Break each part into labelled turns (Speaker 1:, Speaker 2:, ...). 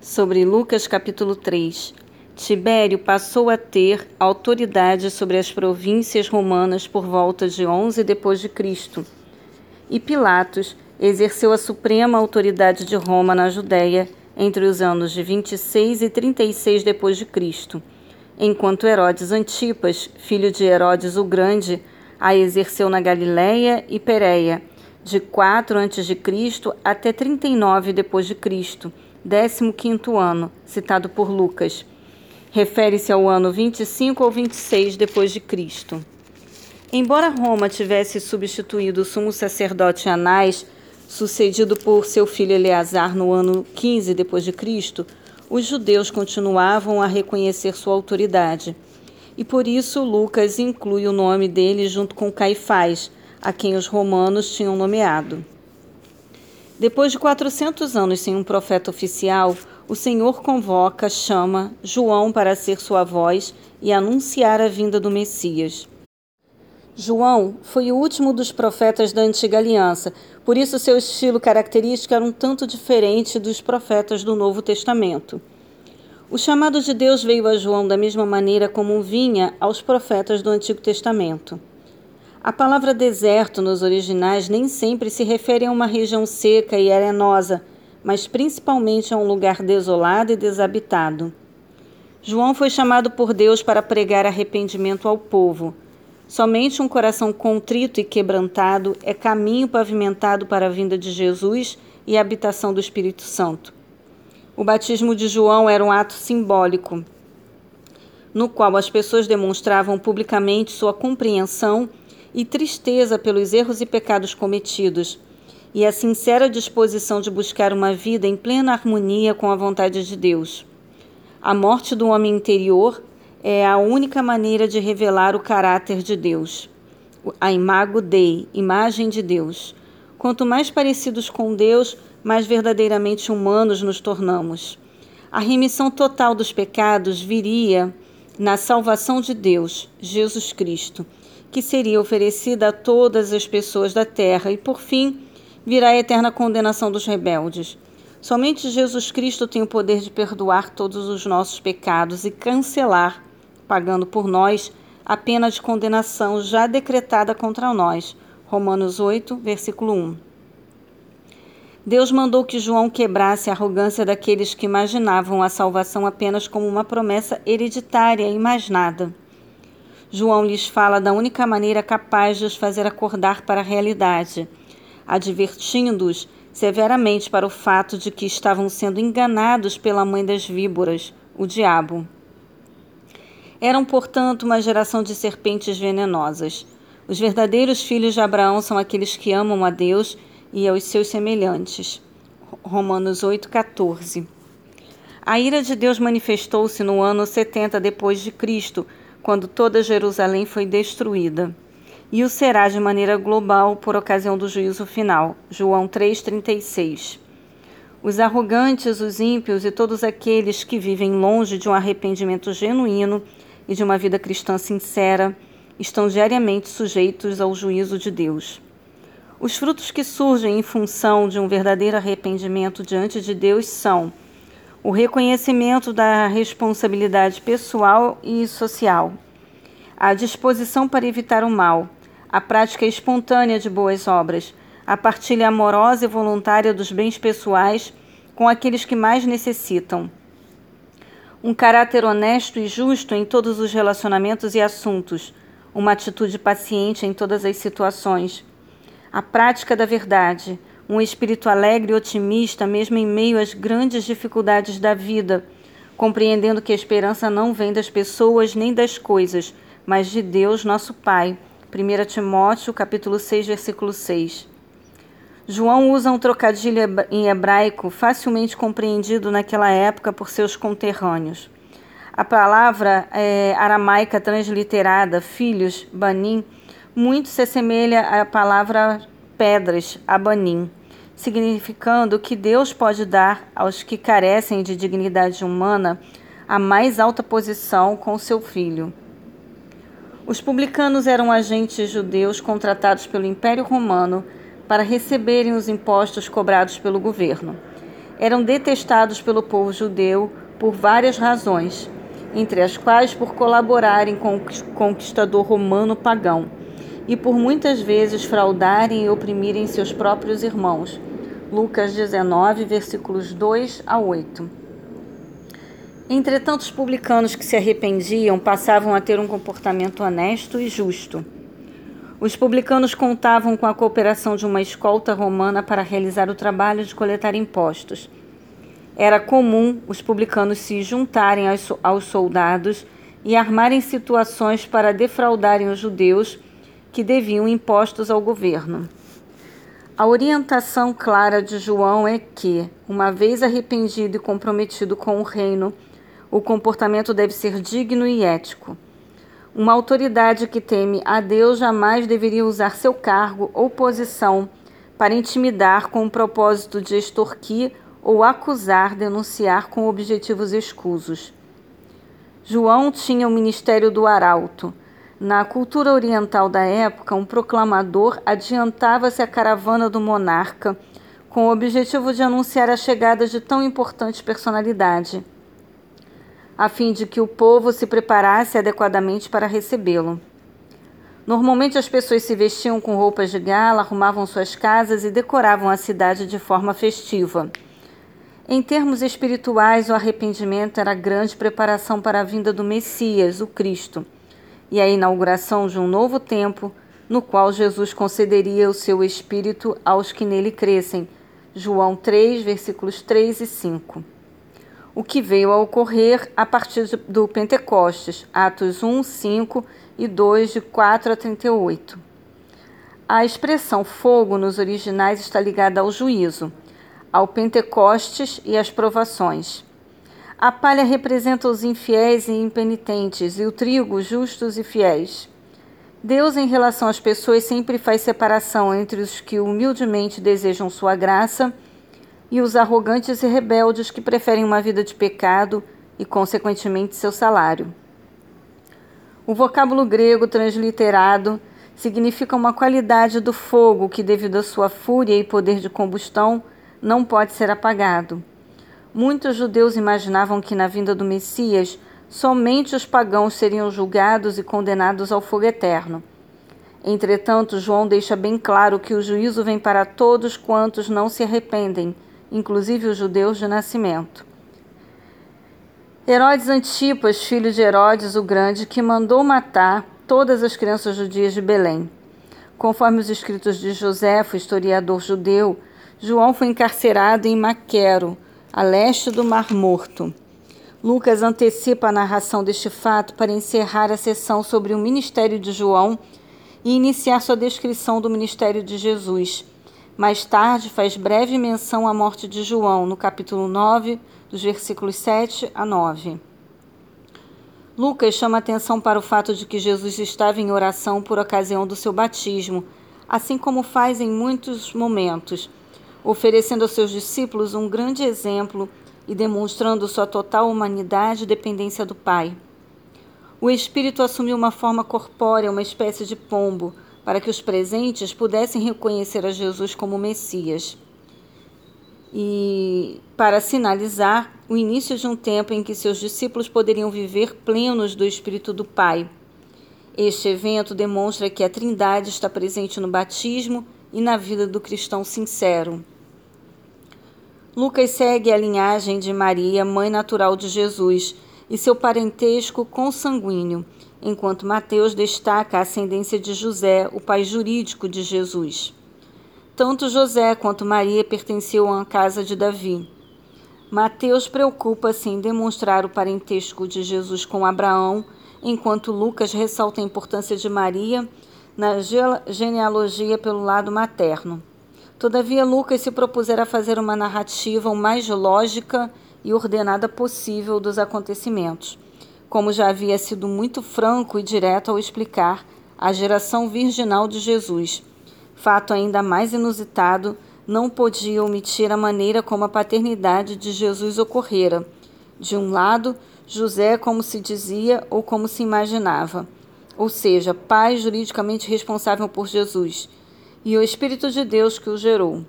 Speaker 1: sobre Lucas capítulo 3. Tibério passou a ter autoridade sobre as províncias romanas por volta de 11 depois de Cristo. E Pilatos exerceu a suprema autoridade de Roma na Judéia entre os anos de 26 e 36 depois de Cristo, enquanto Herodes Antipas, filho de Herodes o Grande, a exerceu na Galiléia e Pérea, de 4 a.C. até 39 depois de Cristo 15º ano, citado por Lucas. Refere-se ao ano 25 ou 26 depois de Cristo. Embora Roma tivesse substituído o sumo sacerdote Anás, sucedido por seu filho Eleazar no ano 15 depois de Cristo, os judeus continuavam a reconhecer sua autoridade. E por isso Lucas inclui o nome dele junto com Caifás, a quem os romanos tinham nomeado. Depois de 400 anos sem um profeta oficial, o Senhor convoca, chama João para ser sua voz e anunciar a vinda do Messias. João foi o último dos profetas da antiga aliança, por isso seu estilo característico era um tanto diferente dos profetas do Novo Testamento. O chamado de Deus veio a João da mesma maneira como vinha aos profetas do Antigo Testamento. A palavra deserto nos originais nem sempre se refere a uma região seca e arenosa, mas principalmente a um lugar desolado e desabitado. João foi chamado por Deus para pregar arrependimento ao povo. Somente um coração contrito e quebrantado é caminho pavimentado para a vinda de Jesus e a habitação do Espírito Santo. O batismo de João era um ato simbólico, no qual as pessoas demonstravam publicamente sua compreensão e tristeza pelos erros e pecados cometidos, e a sincera disposição de buscar uma vida em plena harmonia com a vontade de Deus. A morte do homem interior é a única maneira de revelar o caráter de Deus. A imago Dei, imagem de Deus. Quanto mais parecidos com Deus, mais verdadeiramente humanos nos tornamos. A remissão total dos pecados viria na salvação de Deus, Jesus Cristo que seria oferecida a todas as pessoas da terra, e por fim virá a eterna condenação dos rebeldes. Somente Jesus Cristo tem o poder de perdoar todos os nossos pecados e cancelar, pagando por nós, a pena de condenação já decretada contra nós. Romanos 8, versículo 1. Deus mandou que João quebrasse a arrogância daqueles que imaginavam a salvação apenas como uma promessa hereditária e mais nada. João lhes fala da única maneira capaz de os fazer acordar para a realidade, advertindo-os severamente para o fato de que estavam sendo enganados pela mãe das víboras, o diabo. Eram, portanto, uma geração de serpentes venenosas. Os verdadeiros filhos de Abraão são aqueles que amam a Deus e aos seus semelhantes. Romanos 8:14. A ira de Deus manifestou-se no ano 70 depois de Cristo quando toda Jerusalém foi destruída. E o será de maneira global por ocasião do juízo final. João 3,36. Os arrogantes, os ímpios e todos aqueles que vivem longe de um arrependimento genuíno e de uma vida cristã sincera estão diariamente sujeitos ao juízo de Deus. Os frutos que surgem em função de um verdadeiro arrependimento diante de Deus são o reconhecimento da responsabilidade pessoal e social, a disposição para evitar o mal, a prática espontânea de boas obras, a partilha amorosa e voluntária dos bens pessoais com aqueles que mais necessitam. Um caráter honesto e justo em todos os relacionamentos e assuntos, uma atitude paciente em todas as situações, a prática da verdade, um espírito alegre e otimista, mesmo em meio às grandes dificuldades da vida, compreendendo que a esperança não vem das pessoas nem das coisas, mas de Deus, nosso Pai. 1 Timóteo, capítulo 6, versículo 6. João usa um trocadilho em hebraico facilmente compreendido naquela época por seus conterrâneos. A palavra é, aramaica transliterada, filhos, banim, muito se assemelha à palavra pedras, abanim significando que Deus pode dar aos que carecem de dignidade humana a mais alta posição com seu filho. Os publicanos eram agentes judeus contratados pelo Império Romano para receberem os impostos cobrados pelo governo. eram detestados pelo povo judeu por várias razões, entre as quais por colaborarem com o conquistador romano pagão e por muitas vezes fraudarem e oprimirem seus próprios irmãos. Lucas 19, versículos 2 a 8. Entretanto, os publicanos que se arrependiam passavam a ter um comportamento honesto e justo. Os publicanos contavam com a cooperação de uma escolta romana para realizar o trabalho de coletar impostos. Era comum os publicanos se juntarem aos soldados e armarem situações para defraudarem os judeus que deviam impostos ao governo. A orientação clara de João é que, uma vez arrependido e comprometido com o reino, o comportamento deve ser digno e ético. Uma autoridade que teme a Deus jamais deveria usar seu cargo ou posição para intimidar com o propósito de extorquir ou acusar, denunciar com objetivos escusos. João tinha o ministério do arauto. Na cultura oriental da época, um proclamador adiantava-se à caravana do monarca com o objetivo de anunciar a chegada de tão importante personalidade a fim de que o povo se preparasse adequadamente para recebê-lo. Normalmente as pessoas se vestiam com roupas de gala, arrumavam suas casas e decoravam a cidade de forma festiva. Em termos espirituais, o arrependimento era a grande preparação para a vinda do Messias, o Cristo, e a inauguração de um novo tempo, no qual Jesus concederia o seu Espírito aos que nele crescem. João 3, versículos 3 e 5 o que veio a ocorrer a partir do Pentecostes, Atos 1, 5 e 2, de 4 a 38. A expressão fogo nos originais está ligada ao juízo, ao Pentecostes e às provações. A palha representa os infiéis e impenitentes, e o trigo, justos e fiéis. Deus, em relação às pessoas, sempre faz separação entre os que humildemente desejam sua graça e os arrogantes e rebeldes que preferem uma vida de pecado e, consequentemente, seu salário. O vocábulo grego transliterado significa uma qualidade do fogo que, devido à sua fúria e poder de combustão, não pode ser apagado. Muitos judeus imaginavam que, na vinda do Messias, somente os pagãos seriam julgados e condenados ao fogo eterno. Entretanto, João deixa bem claro que o juízo vem para todos quantos não se arrependem inclusive os judeus de nascimento. Herodes Antipas, filho de Herodes o Grande, que mandou matar todas as crianças judias de Belém. Conforme os escritos de Joséfo, historiador judeu, João foi encarcerado em Maquero, a leste do Mar Morto. Lucas antecipa a narração deste fato para encerrar a sessão sobre o ministério de João e iniciar sua descrição do ministério de Jesus. Mais tarde, faz breve menção à morte de João, no capítulo 9, dos versículos 7 a 9. Lucas chama atenção para o fato de que Jesus estava em oração por ocasião do seu batismo, assim como faz em muitos momentos, oferecendo aos seus discípulos um grande exemplo e demonstrando sua total humanidade e dependência do Pai. O Espírito assumiu uma forma corpórea, uma espécie de pombo, para que os presentes pudessem reconhecer a Jesus como Messias. E para sinalizar o início de um tempo em que seus discípulos poderiam viver plenos do Espírito do Pai. Este evento demonstra que a Trindade está presente no batismo e na vida do cristão sincero. Lucas segue a linhagem de Maria, mãe natural de Jesus, e seu parentesco consanguíneo enquanto Mateus destaca a ascendência de José, o pai jurídico de Jesus. Tanto José quanto Maria pertenciam à casa de Davi. Mateus preocupa-se em demonstrar o parentesco de Jesus com Abraão, enquanto Lucas ressalta a importância de Maria na genealogia pelo lado materno. Todavia, Lucas se propusera fazer uma narrativa o mais lógica e ordenada possível dos acontecimentos como já havia sido muito franco e direto ao explicar a geração virginal de Jesus. Fato ainda mais inusitado, não podia omitir a maneira como a paternidade de Jesus ocorrera. De um lado, José, como se dizia ou como se imaginava, ou seja, pai juridicamente responsável por Jesus, e o Espírito de Deus que o gerou.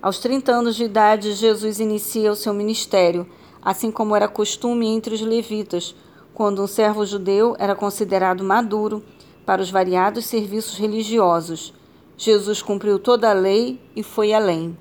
Speaker 1: Aos 30 anos de idade, Jesus inicia o seu ministério, assim como era costume entre os levitas, quando um servo judeu era considerado maduro para os variados serviços religiosos. Jesus cumpriu toda a lei e foi além.